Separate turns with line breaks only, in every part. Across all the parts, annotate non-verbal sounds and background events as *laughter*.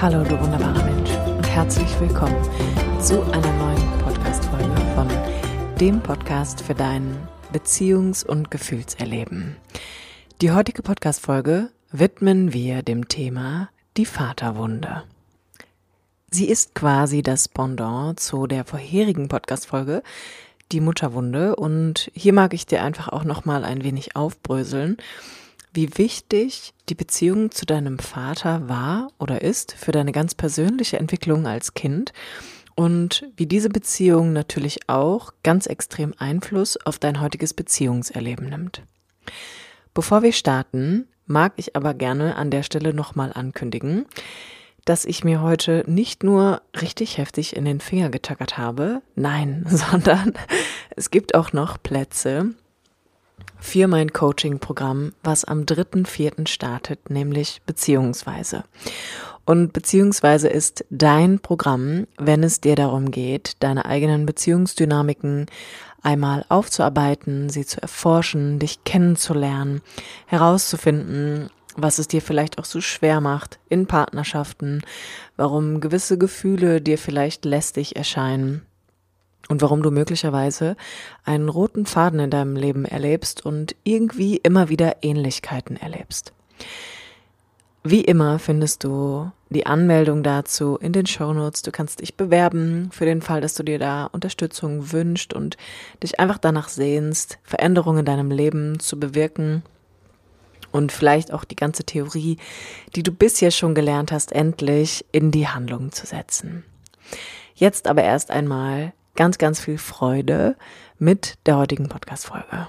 Hallo, du wunderbarer Mensch und herzlich willkommen zu einer neuen Podcast-Folge von dem Podcast für dein Beziehungs- und Gefühlserleben. Die heutige Podcast-Folge widmen wir dem Thema die Vaterwunde. Sie ist quasi das Pendant zu der vorherigen Podcast-Folge, die Mutterwunde und hier mag ich dir einfach auch nochmal ein wenig aufbröseln wie wichtig die Beziehung zu deinem Vater war oder ist für deine ganz persönliche Entwicklung als Kind und wie diese Beziehung natürlich auch ganz extrem Einfluss auf dein heutiges Beziehungserleben nimmt. Bevor wir starten, mag ich aber gerne an der Stelle nochmal ankündigen, dass ich mir heute nicht nur richtig heftig in den Finger getackert habe, nein, *laughs* sondern es gibt auch noch Plätze für mein Coaching-Programm, was am 3.4. startet, nämlich Beziehungsweise. Und Beziehungsweise ist dein Programm, wenn es dir darum geht, deine eigenen Beziehungsdynamiken einmal aufzuarbeiten, sie zu erforschen, dich kennenzulernen, herauszufinden, was es dir vielleicht auch so schwer macht in Partnerschaften, warum gewisse Gefühle dir vielleicht lästig erscheinen und warum du möglicherweise einen roten Faden in deinem Leben erlebst und irgendwie immer wieder Ähnlichkeiten erlebst. Wie immer findest du die Anmeldung dazu in den Shownotes. Du kannst dich bewerben für den Fall, dass du dir da Unterstützung wünscht und dich einfach danach sehnst, Veränderungen in deinem Leben zu bewirken und vielleicht auch die ganze Theorie, die du bisher schon gelernt hast, endlich in die Handlung zu setzen. Jetzt aber erst einmal ganz, ganz viel Freude mit der heutigen Podcast-Folge.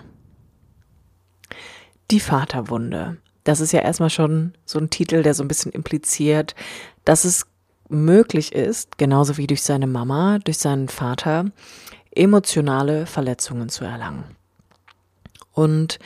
Die Vaterwunde. Das ist ja erstmal schon so ein Titel, der so ein bisschen impliziert, dass es möglich ist, genauso wie durch seine Mama, durch seinen Vater, emotionale Verletzungen zu erlangen. Und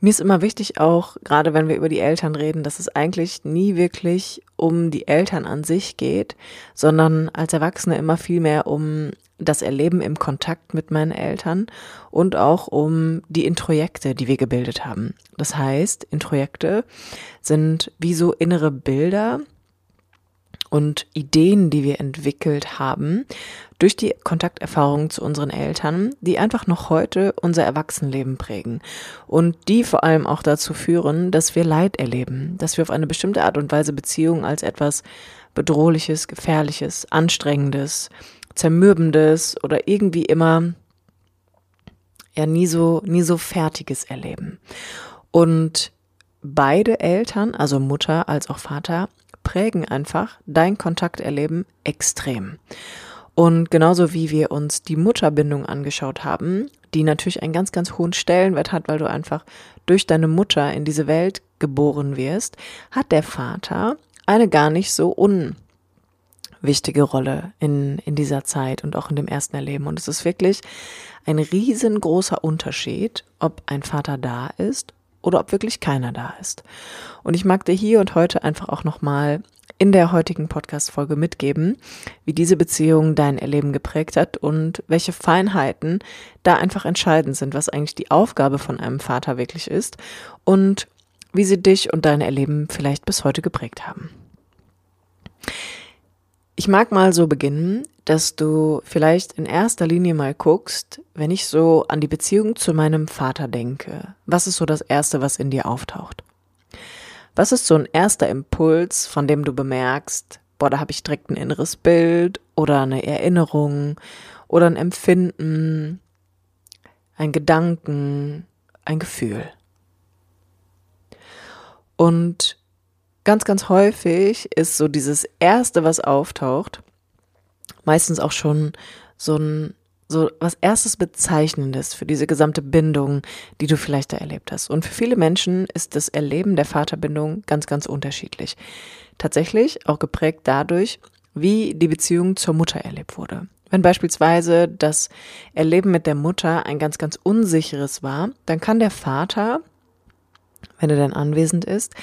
mir ist immer wichtig auch, gerade wenn wir über die Eltern reden, dass es eigentlich nie wirklich um die Eltern an sich geht, sondern als Erwachsene immer viel mehr um das Erleben im Kontakt mit meinen Eltern und auch um die Introjekte, die wir gebildet haben. Das heißt, Introjekte sind wie so innere Bilder, und Ideen, die wir entwickelt haben, durch die Kontakterfahrungen zu unseren Eltern, die einfach noch heute unser Erwachsenenleben prägen und die vor allem auch dazu führen, dass wir Leid erleben, dass wir auf eine bestimmte Art und Weise Beziehungen als etwas Bedrohliches, Gefährliches, Anstrengendes, Zermürbendes oder irgendwie immer ja nie so, nie so Fertiges erleben. Und beide Eltern, also Mutter als auch Vater, prägen einfach dein Kontakterleben extrem. Und genauso wie wir uns die Mutterbindung angeschaut haben, die natürlich einen ganz, ganz hohen Stellenwert hat, weil du einfach durch deine Mutter in diese Welt geboren wirst, hat der Vater eine gar nicht so unwichtige Rolle in, in dieser Zeit und auch in dem ersten Erleben. Und es ist wirklich ein riesengroßer Unterschied, ob ein Vater da ist oder ob wirklich keiner da ist. Und ich mag dir hier und heute einfach auch nochmal in der heutigen Podcast-Folge mitgeben, wie diese Beziehung dein Erleben geprägt hat und welche Feinheiten da einfach entscheidend sind, was eigentlich die Aufgabe von einem Vater wirklich ist und wie sie dich und dein Erleben vielleicht bis heute geprägt haben. Ich mag mal so beginnen, dass du vielleicht in erster Linie mal guckst, wenn ich so an die Beziehung zu meinem Vater denke. Was ist so das Erste, was in dir auftaucht? Was ist so ein erster Impuls, von dem du bemerkst, boah, da habe ich direkt ein inneres Bild oder eine Erinnerung oder ein Empfinden, ein Gedanken, ein Gefühl? Und ganz, ganz häufig ist so dieses Erste, was auftaucht, meistens auch schon so ein so was erstes Bezeichnendes für diese gesamte Bindung, die du vielleicht da erlebt hast. Und für viele Menschen ist das Erleben der Vaterbindung ganz, ganz unterschiedlich. Tatsächlich auch geprägt dadurch, wie die Beziehung zur Mutter erlebt wurde. Wenn beispielsweise das Erleben mit der Mutter ein ganz, ganz unsicheres war, dann kann der Vater wenn er dann anwesend ist,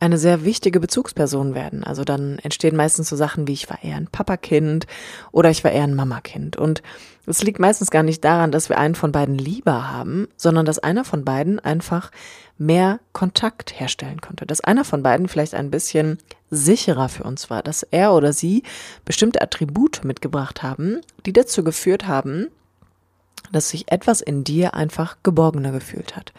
eine sehr wichtige Bezugsperson werden. Also dann entstehen meistens so Sachen wie ich war eher ein Papakind oder ich war eher ein Mamakind. Und es liegt meistens gar nicht daran, dass wir einen von beiden lieber haben, sondern dass einer von beiden einfach mehr Kontakt herstellen konnte. Dass einer von beiden vielleicht ein bisschen sicherer für uns war, dass er oder sie bestimmte Attribute mitgebracht haben, die dazu geführt haben, dass sich etwas in dir einfach geborgener gefühlt hat.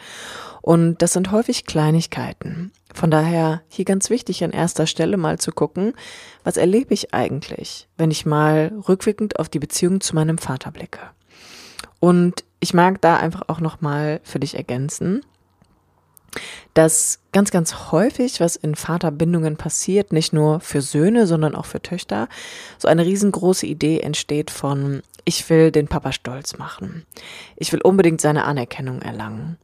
Und das sind häufig Kleinigkeiten. Von daher hier ganz wichtig an erster Stelle mal zu gucken, was erlebe ich eigentlich, wenn ich mal rückwirkend auf die Beziehung zu meinem Vater blicke. Und ich mag da einfach auch nochmal für dich ergänzen, dass ganz, ganz häufig, was in Vaterbindungen passiert, nicht nur für Söhne, sondern auch für Töchter, so eine riesengroße Idee entsteht von, ich will den Papa stolz machen. Ich will unbedingt seine Anerkennung erlangen.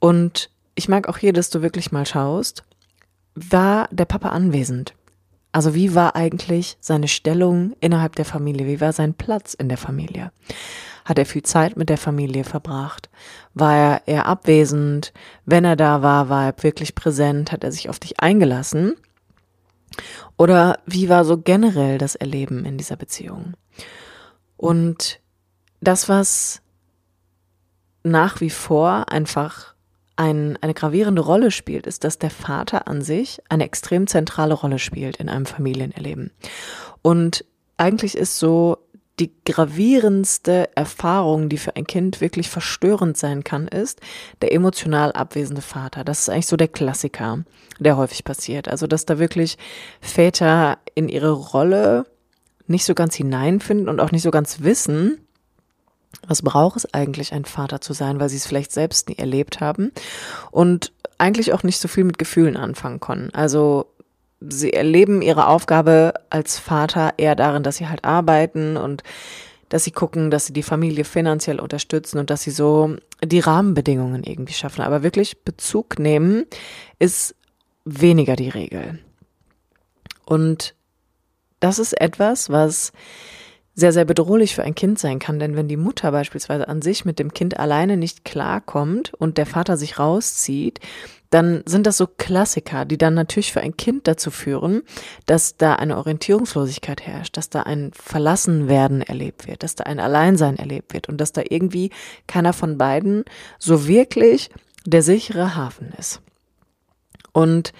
Und ich mag auch hier, dass du wirklich mal schaust, war der Papa anwesend? Also wie war eigentlich seine Stellung innerhalb der Familie? Wie war sein Platz in der Familie? Hat er viel Zeit mit der Familie verbracht? War er eher abwesend? Wenn er da war, war er wirklich präsent? Hat er sich auf dich eingelassen? Oder wie war so generell das Erleben in dieser Beziehung? Und das, was nach wie vor einfach ein, eine gravierende Rolle spielt, ist, dass der Vater an sich eine extrem zentrale Rolle spielt in einem Familienerleben. Und eigentlich ist so die gravierendste Erfahrung, die für ein Kind wirklich verstörend sein kann, ist der emotional abwesende Vater. Das ist eigentlich so der Klassiker, der häufig passiert. Also, dass da wirklich Väter in ihre Rolle nicht so ganz hineinfinden und auch nicht so ganz wissen, was braucht es eigentlich, ein Vater zu sein, weil sie es vielleicht selbst nie erlebt haben und eigentlich auch nicht so viel mit Gefühlen anfangen können. Also sie erleben ihre Aufgabe als Vater eher darin, dass sie halt arbeiten und dass sie gucken, dass sie die Familie finanziell unterstützen und dass sie so die Rahmenbedingungen irgendwie schaffen. Aber wirklich Bezug nehmen ist weniger die Regel. Und das ist etwas, was sehr, sehr bedrohlich für ein Kind sein kann. Denn wenn die Mutter beispielsweise an sich mit dem Kind alleine nicht klarkommt und der Vater sich rauszieht, dann sind das so Klassiker, die dann natürlich für ein Kind dazu führen, dass da eine Orientierungslosigkeit herrscht, dass da ein Verlassenwerden erlebt wird, dass da ein Alleinsein erlebt wird und dass da irgendwie keiner von beiden so wirklich der sichere Hafen ist. Und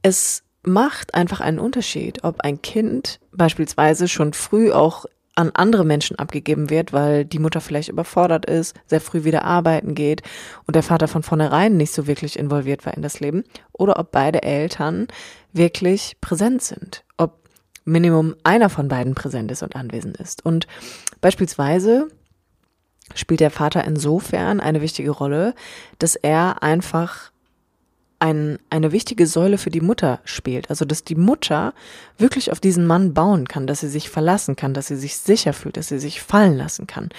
es macht einfach einen Unterschied, ob ein Kind beispielsweise schon früh auch an andere Menschen abgegeben wird, weil die Mutter vielleicht überfordert ist, sehr früh wieder arbeiten geht und der Vater von vornherein nicht so wirklich involviert war in das Leben, oder ob beide Eltern wirklich präsent sind, ob Minimum einer von beiden präsent ist und anwesend ist. Und beispielsweise spielt der Vater insofern eine wichtige Rolle, dass er einfach ein, eine wichtige Säule für die Mutter spielt. Also, dass die Mutter wirklich auf diesen Mann bauen kann, dass sie sich verlassen kann, dass sie sich sicher fühlt, dass sie sich fallen lassen kann.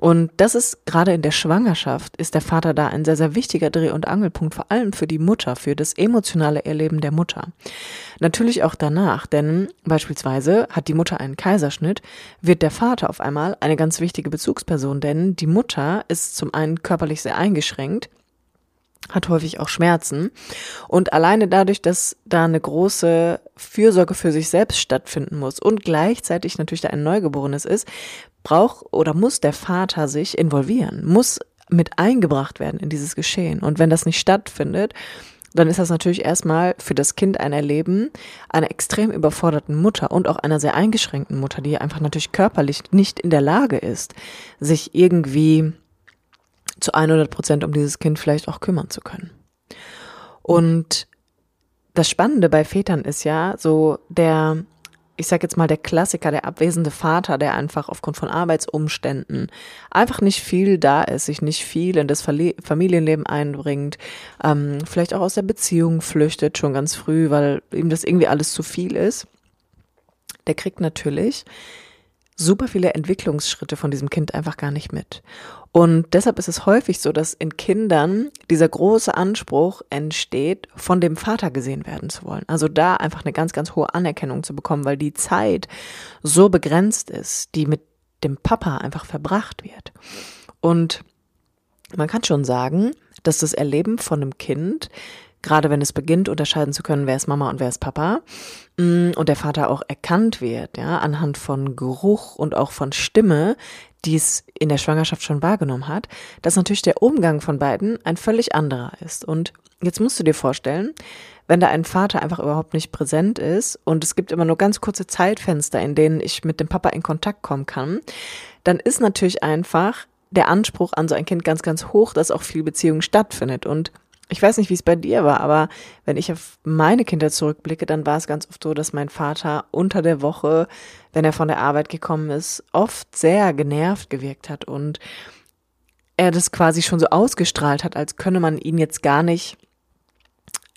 Und das ist gerade in der Schwangerschaft, ist der Vater da ein sehr, sehr wichtiger Dreh- und Angelpunkt, vor allem für die Mutter, für das emotionale Erleben der Mutter. Natürlich auch danach, denn beispielsweise hat die Mutter einen Kaiserschnitt, wird der Vater auf einmal eine ganz wichtige Bezugsperson, denn die Mutter ist zum einen körperlich sehr eingeschränkt, hat häufig auch Schmerzen. Und alleine dadurch, dass da eine große Fürsorge für sich selbst stattfinden muss und gleichzeitig natürlich da ein Neugeborenes ist, braucht oder muss der Vater sich involvieren, muss mit eingebracht werden in dieses Geschehen. Und wenn das nicht stattfindet, dann ist das natürlich erstmal für das Kind ein Erleben einer extrem überforderten Mutter und auch einer sehr eingeschränkten Mutter, die einfach natürlich körperlich nicht in der Lage ist, sich irgendwie zu 100 Prozent um dieses Kind vielleicht auch kümmern zu können. Und das Spannende bei Vätern ist ja so der, ich sag jetzt mal der Klassiker, der abwesende Vater, der einfach aufgrund von Arbeitsumständen einfach nicht viel da ist, sich nicht viel in das Familienleben einbringt, ähm, vielleicht auch aus der Beziehung flüchtet schon ganz früh, weil ihm das irgendwie alles zu viel ist. Der kriegt natürlich super viele Entwicklungsschritte von diesem Kind einfach gar nicht mit. Und deshalb ist es häufig so, dass in Kindern dieser große Anspruch entsteht, von dem Vater gesehen werden zu wollen. Also da einfach eine ganz, ganz hohe Anerkennung zu bekommen, weil die Zeit so begrenzt ist, die mit dem Papa einfach verbracht wird. Und man kann schon sagen, dass das Erleben von einem Kind gerade wenn es beginnt, unterscheiden zu können, wer ist Mama und wer ist Papa, mm, und der Vater auch erkannt wird, ja, anhand von Geruch und auch von Stimme, die es in der Schwangerschaft schon wahrgenommen hat, dass natürlich der Umgang von beiden ein völlig anderer ist. Und jetzt musst du dir vorstellen, wenn da ein Vater einfach überhaupt nicht präsent ist und es gibt immer nur ganz kurze Zeitfenster, in denen ich mit dem Papa in Kontakt kommen kann, dann ist natürlich einfach der Anspruch an so ein Kind ganz, ganz hoch, dass auch viel Beziehung stattfindet. Und ich weiß nicht, wie es bei dir war, aber wenn ich auf meine Kinder zurückblicke, dann war es ganz oft so, dass mein Vater unter der Woche, wenn er von der Arbeit gekommen ist, oft sehr genervt gewirkt hat und er das quasi schon so ausgestrahlt hat, als könne man ihn jetzt gar nicht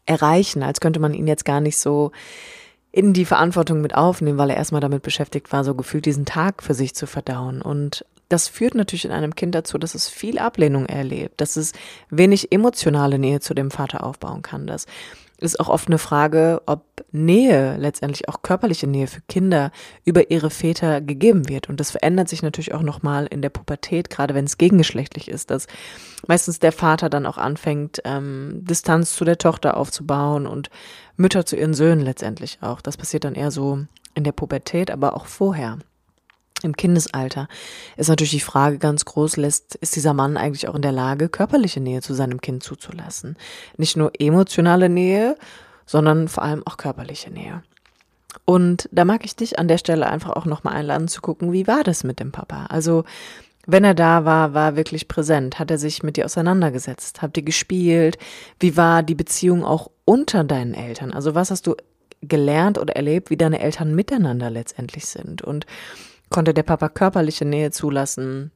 erreichen, als könnte man ihn jetzt gar nicht so in die Verantwortung mit aufnehmen, weil er erstmal damit beschäftigt war, so gefühlt diesen Tag für sich zu verdauen. Und das führt natürlich in einem Kind dazu, dass es viel Ablehnung erlebt, dass es wenig emotionale Nähe zu dem Vater aufbauen kann. Das ist auch oft eine Frage, ob Nähe, letztendlich auch körperliche Nähe für Kinder über ihre Väter gegeben wird. Und das verändert sich natürlich auch nochmal in der Pubertät, gerade wenn es gegengeschlechtlich ist, dass meistens der Vater dann auch anfängt, ähm, Distanz zu der Tochter aufzubauen und Mütter zu ihren Söhnen letztendlich auch. Das passiert dann eher so in der Pubertät, aber auch vorher im Kindesalter ist natürlich die Frage ganz groß, lässt, ist dieser Mann eigentlich auch in der Lage, körperliche Nähe zu seinem Kind zuzulassen? Nicht nur emotionale Nähe, sondern vor allem auch körperliche Nähe. Und da mag ich dich an der Stelle einfach auch nochmal einladen zu gucken, wie war das mit dem Papa? Also, wenn er da war, war er wirklich präsent. Hat er sich mit dir auseinandergesetzt? Habt ihr gespielt? Wie war die Beziehung auch unter deinen Eltern? Also, was hast du gelernt oder erlebt, wie deine Eltern miteinander letztendlich sind? Und Konnte der Papa körperliche Nähe zulassen?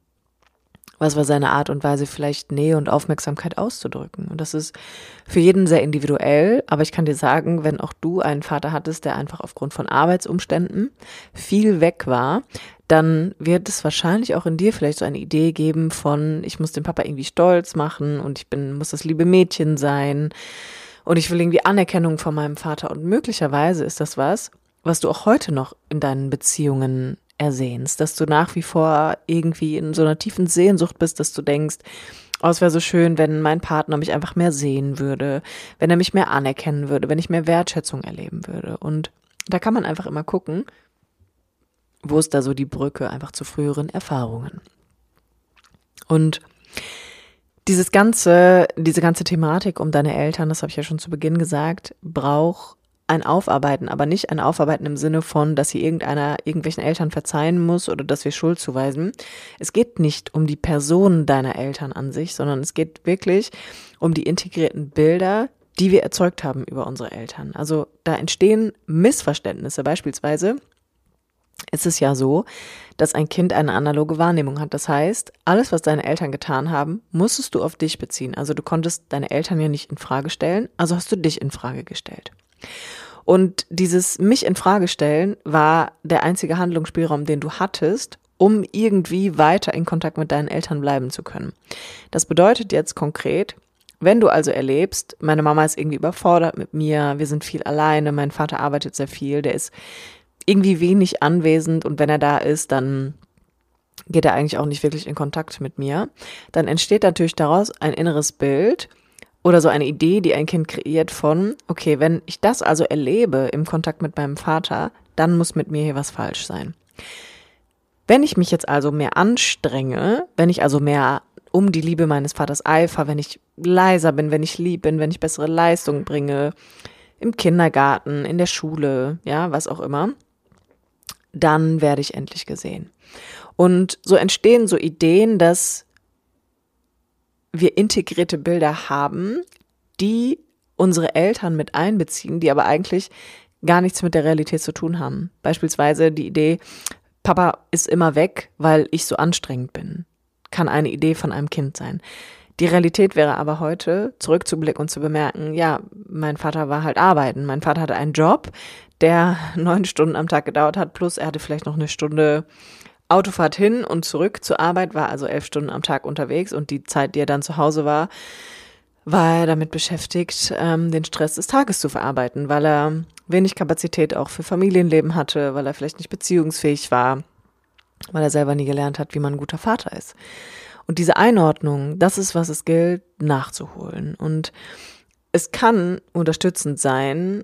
Was war seine Art und Weise, vielleicht Nähe und Aufmerksamkeit auszudrücken? Und das ist für jeden sehr individuell, aber ich kann dir sagen, wenn auch du einen Vater hattest, der einfach aufgrund von Arbeitsumständen viel weg war, dann wird es wahrscheinlich auch in dir vielleicht so eine Idee geben von, ich muss den Papa irgendwie stolz machen und ich bin, muss das liebe Mädchen sein und ich will irgendwie Anerkennung von meinem Vater. Und möglicherweise ist das was, was du auch heute noch in deinen Beziehungen ersehnst, dass du nach wie vor irgendwie in so einer tiefen Sehnsucht bist, dass du denkst, oh, es wäre so schön, wenn mein Partner mich einfach mehr sehen würde, wenn er mich mehr anerkennen würde, wenn ich mehr Wertschätzung erleben würde. Und da kann man einfach immer gucken, wo ist da so die Brücke einfach zu früheren Erfahrungen. Und dieses ganze, diese ganze Thematik um deine Eltern, das habe ich ja schon zu Beginn gesagt, braucht ein Aufarbeiten, aber nicht ein Aufarbeiten im Sinne von, dass sie irgendeiner, irgendwelchen Eltern verzeihen muss oder dass wir Schuld zuweisen. Es geht nicht um die Person deiner Eltern an sich, sondern es geht wirklich um die integrierten Bilder, die wir erzeugt haben über unsere Eltern. Also da entstehen Missverständnisse. Beispielsweise ist es ja so, dass ein Kind eine analoge Wahrnehmung hat. Das heißt, alles, was deine Eltern getan haben, musstest du auf dich beziehen. Also du konntest deine Eltern ja nicht in Frage stellen, also hast du dich in Frage gestellt. Und dieses mich in Frage stellen war der einzige Handlungsspielraum, den du hattest, um irgendwie weiter in Kontakt mit deinen Eltern bleiben zu können. Das bedeutet jetzt konkret, wenn du also erlebst, meine Mama ist irgendwie überfordert mit mir, wir sind viel alleine, mein Vater arbeitet sehr viel, der ist irgendwie wenig anwesend und wenn er da ist, dann geht er eigentlich auch nicht wirklich in Kontakt mit mir, dann entsteht natürlich daraus ein inneres Bild, oder so eine Idee, die ein Kind kreiert von, okay, wenn ich das also erlebe im Kontakt mit meinem Vater, dann muss mit mir hier was falsch sein. Wenn ich mich jetzt also mehr anstrenge, wenn ich also mehr um die Liebe meines Vaters eifer, wenn ich leiser bin, wenn ich lieb bin, wenn ich bessere Leistungen bringe, im Kindergarten, in der Schule, ja, was auch immer, dann werde ich endlich gesehen. Und so entstehen so Ideen, dass wir integrierte Bilder haben, die unsere Eltern mit einbeziehen, die aber eigentlich gar nichts mit der Realität zu tun haben. Beispielsweise die Idee, Papa ist immer weg, weil ich so anstrengend bin, kann eine Idee von einem Kind sein. Die Realität wäre aber heute, zurückzublicken und zu bemerken, ja, mein Vater war halt arbeiten. Mein Vater hatte einen Job, der *laughs* neun Stunden am Tag gedauert hat, plus er hatte vielleicht noch eine Stunde Autofahrt hin und zurück zur Arbeit, war also elf Stunden am Tag unterwegs und die Zeit, die er dann zu Hause war, war er damit beschäftigt, ähm, den Stress des Tages zu verarbeiten, weil er wenig Kapazität auch für Familienleben hatte, weil er vielleicht nicht beziehungsfähig war, weil er selber nie gelernt hat, wie man ein guter Vater ist. Und diese Einordnung, das ist, was es gilt, nachzuholen. Und es kann unterstützend sein,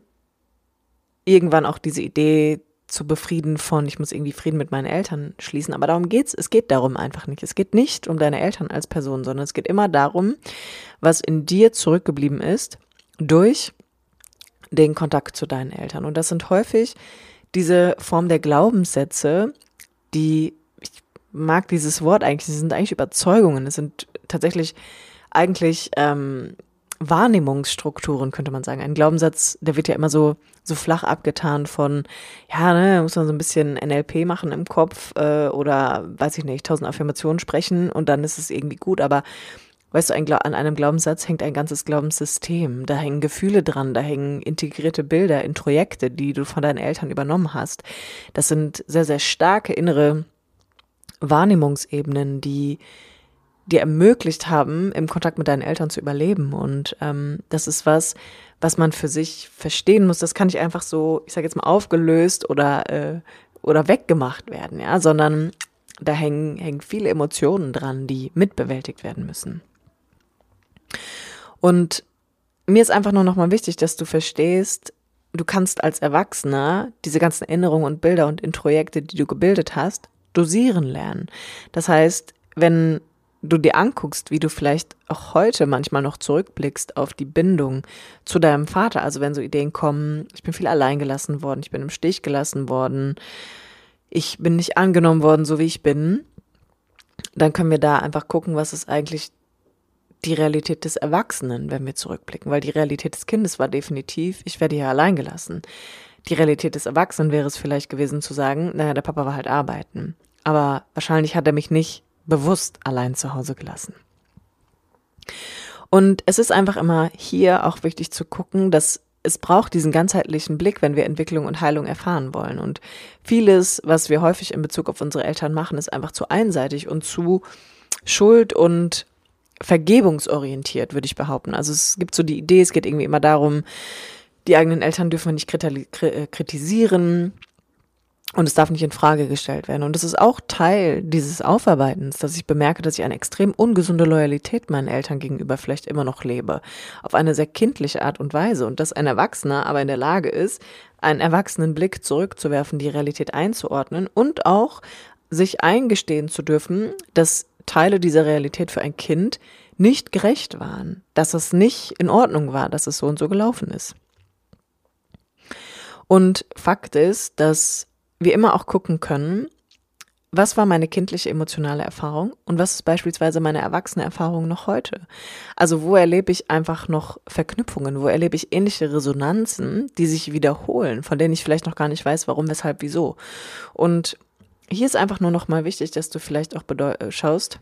irgendwann auch diese Idee zu befrieden von, ich muss irgendwie Frieden mit meinen Eltern schließen. Aber darum geht's. Es geht darum einfach nicht. Es geht nicht um deine Eltern als Person, sondern es geht immer darum, was in dir zurückgeblieben ist durch den Kontakt zu deinen Eltern. Und das sind häufig diese Form der Glaubenssätze, die, ich mag dieses Wort eigentlich, sie sind eigentlich Überzeugungen. Es sind tatsächlich eigentlich ähm, Wahrnehmungsstrukturen, könnte man sagen. Ein Glaubenssatz, der wird ja immer so, so flach abgetan von, ja, ne, muss man so ein bisschen NLP machen im Kopf äh, oder, weiß ich nicht, tausend Affirmationen sprechen und dann ist es irgendwie gut. Aber weißt du, ein, an einem Glaubenssatz hängt ein ganzes Glaubenssystem. Da hängen Gefühle dran, da hängen integrierte Bilder, Introjekte, die du von deinen Eltern übernommen hast. Das sind sehr, sehr starke innere Wahrnehmungsebenen, die dir ermöglicht haben, im Kontakt mit deinen Eltern zu überleben. Und ähm, das ist was, was man für sich verstehen muss. Das kann nicht einfach so, ich sage jetzt mal, aufgelöst oder, äh, oder weggemacht werden, ja, sondern da hängen, hängen viele Emotionen dran, die mitbewältigt werden müssen. Und mir ist einfach nur nochmal wichtig, dass du verstehst, du kannst als Erwachsener diese ganzen Erinnerungen und Bilder und Introjekte, die du gebildet hast, dosieren lernen. Das heißt, wenn du dir anguckst, wie du vielleicht auch heute manchmal noch zurückblickst auf die Bindung zu deinem Vater, also wenn so Ideen kommen, ich bin viel allein gelassen worden, ich bin im Stich gelassen worden, ich bin nicht angenommen worden, so wie ich bin, dann können wir da einfach gucken, was ist eigentlich die Realität des Erwachsenen, wenn wir zurückblicken, weil die Realität des Kindes war definitiv, ich werde hier allein gelassen. Die Realität des Erwachsenen wäre es vielleicht gewesen zu sagen, naja, der Papa war halt arbeiten. Aber wahrscheinlich hat er mich nicht bewusst allein zu Hause gelassen. Und es ist einfach immer hier auch wichtig zu gucken, dass es braucht diesen ganzheitlichen Blick, wenn wir Entwicklung und Heilung erfahren wollen. Und vieles, was wir häufig in Bezug auf unsere Eltern machen, ist einfach zu einseitig und zu schuld- und vergebungsorientiert, würde ich behaupten. Also es gibt so die Idee, es geht irgendwie immer darum, die eigenen Eltern dürfen wir nicht äh, kritisieren, und es darf nicht in Frage gestellt werden. Und es ist auch Teil dieses Aufarbeitens, dass ich bemerke, dass ich eine extrem ungesunde Loyalität meinen Eltern gegenüber vielleicht immer noch lebe. Auf eine sehr kindliche Art und Weise. Und dass ein Erwachsener aber in der Lage ist, einen erwachsenen Blick zurückzuwerfen, die Realität einzuordnen und auch sich eingestehen zu dürfen, dass Teile dieser Realität für ein Kind nicht gerecht waren, dass es nicht in Ordnung war, dass es so und so gelaufen ist. Und Fakt ist, dass wir immer auch gucken können, was war meine kindliche emotionale Erfahrung und was ist beispielsweise meine erwachsene Erfahrung noch heute? Also wo erlebe ich einfach noch Verknüpfungen, wo erlebe ich ähnliche Resonanzen, die sich wiederholen, von denen ich vielleicht noch gar nicht weiß, warum, weshalb, wieso. Und hier ist einfach nur noch mal wichtig, dass du vielleicht auch äh, schaust,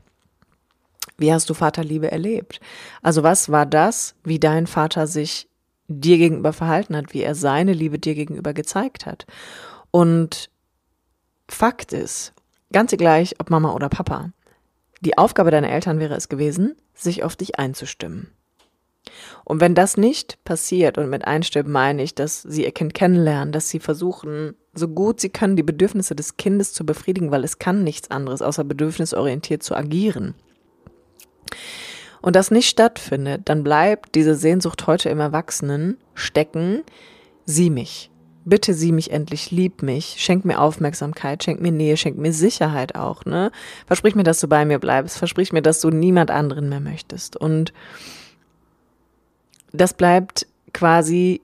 wie hast du Vaterliebe erlebt? Also was war das, wie dein Vater sich dir gegenüber verhalten hat, wie er seine Liebe dir gegenüber gezeigt hat? Und Fakt ist, ganz gleich, ob Mama oder Papa, die Aufgabe deiner Eltern wäre es gewesen, sich auf dich einzustimmen. Und wenn das nicht passiert, und mit einstimmen meine ich, dass sie ihr Kind kennenlernen, dass sie versuchen, so gut sie können, die Bedürfnisse des Kindes zu befriedigen, weil es kann nichts anderes, außer bedürfnisorientiert zu agieren. Und das nicht stattfindet, dann bleibt diese Sehnsucht heute im Erwachsenen stecken, sieh mich, bitte sieh mich endlich, lieb mich, schenk mir Aufmerksamkeit, schenk mir Nähe, schenk mir Sicherheit auch, ne? Versprich mir, dass du bei mir bleibst, versprich mir, dass du niemand anderen mehr möchtest. Und das bleibt quasi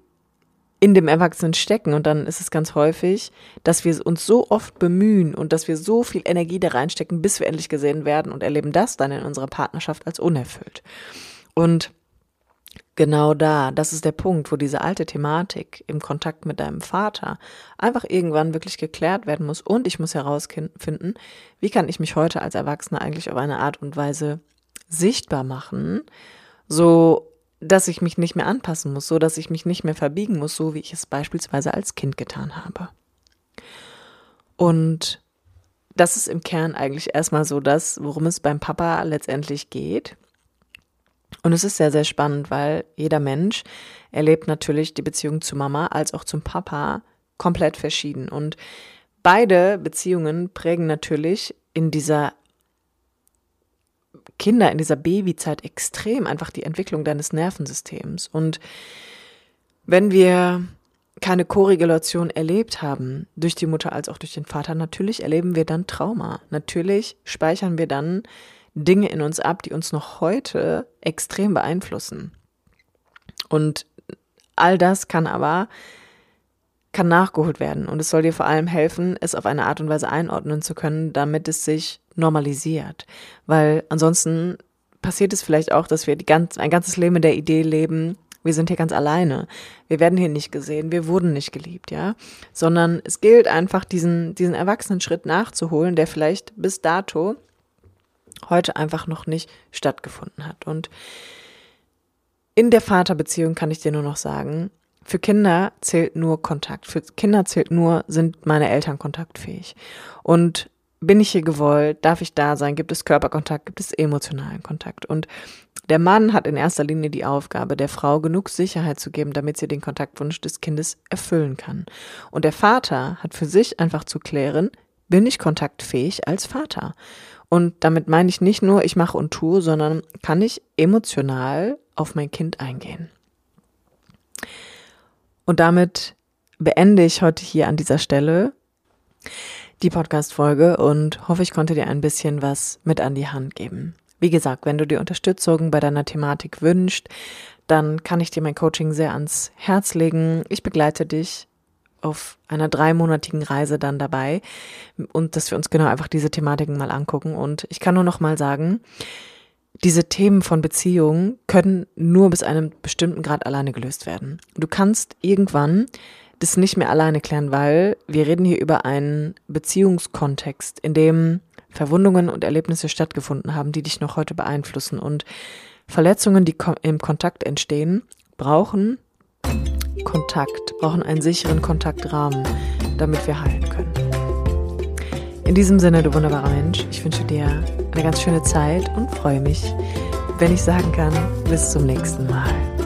in dem Erwachsenen stecken und dann ist es ganz häufig, dass wir uns so oft bemühen und dass wir so viel Energie da reinstecken, bis wir endlich gesehen werden und erleben das dann in unserer Partnerschaft als unerfüllt. Und genau da, das ist der Punkt, wo diese alte Thematik im Kontakt mit deinem Vater einfach irgendwann wirklich geklärt werden muss. Und ich muss herausfinden, wie kann ich mich heute als Erwachsener eigentlich auf eine Art und Weise sichtbar machen, so dass ich mich nicht mehr anpassen muss, so dass ich mich nicht mehr verbiegen muss, so wie ich es beispielsweise als Kind getan habe. Und das ist im Kern eigentlich erstmal so das, worum es beim Papa letztendlich geht. Und es ist sehr, sehr spannend, weil jeder Mensch erlebt natürlich die Beziehung zu Mama als auch zum Papa komplett verschieden. Und beide Beziehungen prägen natürlich in dieser Kinder, in dieser Babyzeit extrem einfach die Entwicklung deines Nervensystems. Und wenn wir keine Korregulation erlebt haben, durch die Mutter als auch durch den Vater, natürlich erleben wir dann Trauma. Natürlich speichern wir dann Dinge in uns ab, die uns noch heute extrem beeinflussen. Und all das kann aber kann nachgeholt werden und es soll dir vor allem helfen, es auf eine Art und Weise einordnen zu können, damit es sich normalisiert, weil ansonsten passiert es vielleicht auch, dass wir die ganz, ein ganzes Leben in der Idee leben, wir sind hier ganz alleine. Wir werden hier nicht gesehen, wir wurden nicht geliebt, ja. Sondern es gilt einfach, diesen, diesen Erwachsenen-Schritt nachzuholen, der vielleicht bis dato heute einfach noch nicht stattgefunden hat. Und in der Vaterbeziehung kann ich dir nur noch sagen, für Kinder zählt nur Kontakt. Für Kinder zählt nur, sind meine Eltern kontaktfähig. Und bin ich hier gewollt? Darf ich da sein? Gibt es Körperkontakt? Gibt es emotionalen Kontakt? Und der Mann hat in erster Linie die Aufgabe, der Frau genug Sicherheit zu geben, damit sie den Kontaktwunsch des Kindes erfüllen kann. Und der Vater hat für sich einfach zu klären, bin ich kontaktfähig als Vater? Und damit meine ich nicht nur, ich mache und tue, sondern kann ich emotional auf mein Kind eingehen. Und damit beende ich heute hier an dieser Stelle die Podcast-Folge und hoffe, ich konnte dir ein bisschen was mit an die Hand geben. Wie gesagt, wenn du dir Unterstützung bei deiner Thematik wünschst, dann kann ich dir mein Coaching sehr ans Herz legen. Ich begleite dich auf einer dreimonatigen Reise dann dabei und dass wir uns genau einfach diese Thematiken mal angucken. Und ich kann nur noch mal sagen, diese Themen von Beziehungen können nur bis einem bestimmten Grad alleine gelöst werden. Du kannst irgendwann das nicht mehr alleine klären, weil wir reden hier über einen Beziehungskontext, in dem Verwundungen und Erlebnisse stattgefunden haben, die dich noch heute beeinflussen. Und Verletzungen, die im Kontakt entstehen, brauchen Kontakt, brauchen einen sicheren Kontaktrahmen, damit wir heilen können. In diesem Sinne, du wunderbarer Mensch, ich wünsche dir eine ganz schöne Zeit und freue mich, wenn ich sagen kann, bis zum nächsten Mal.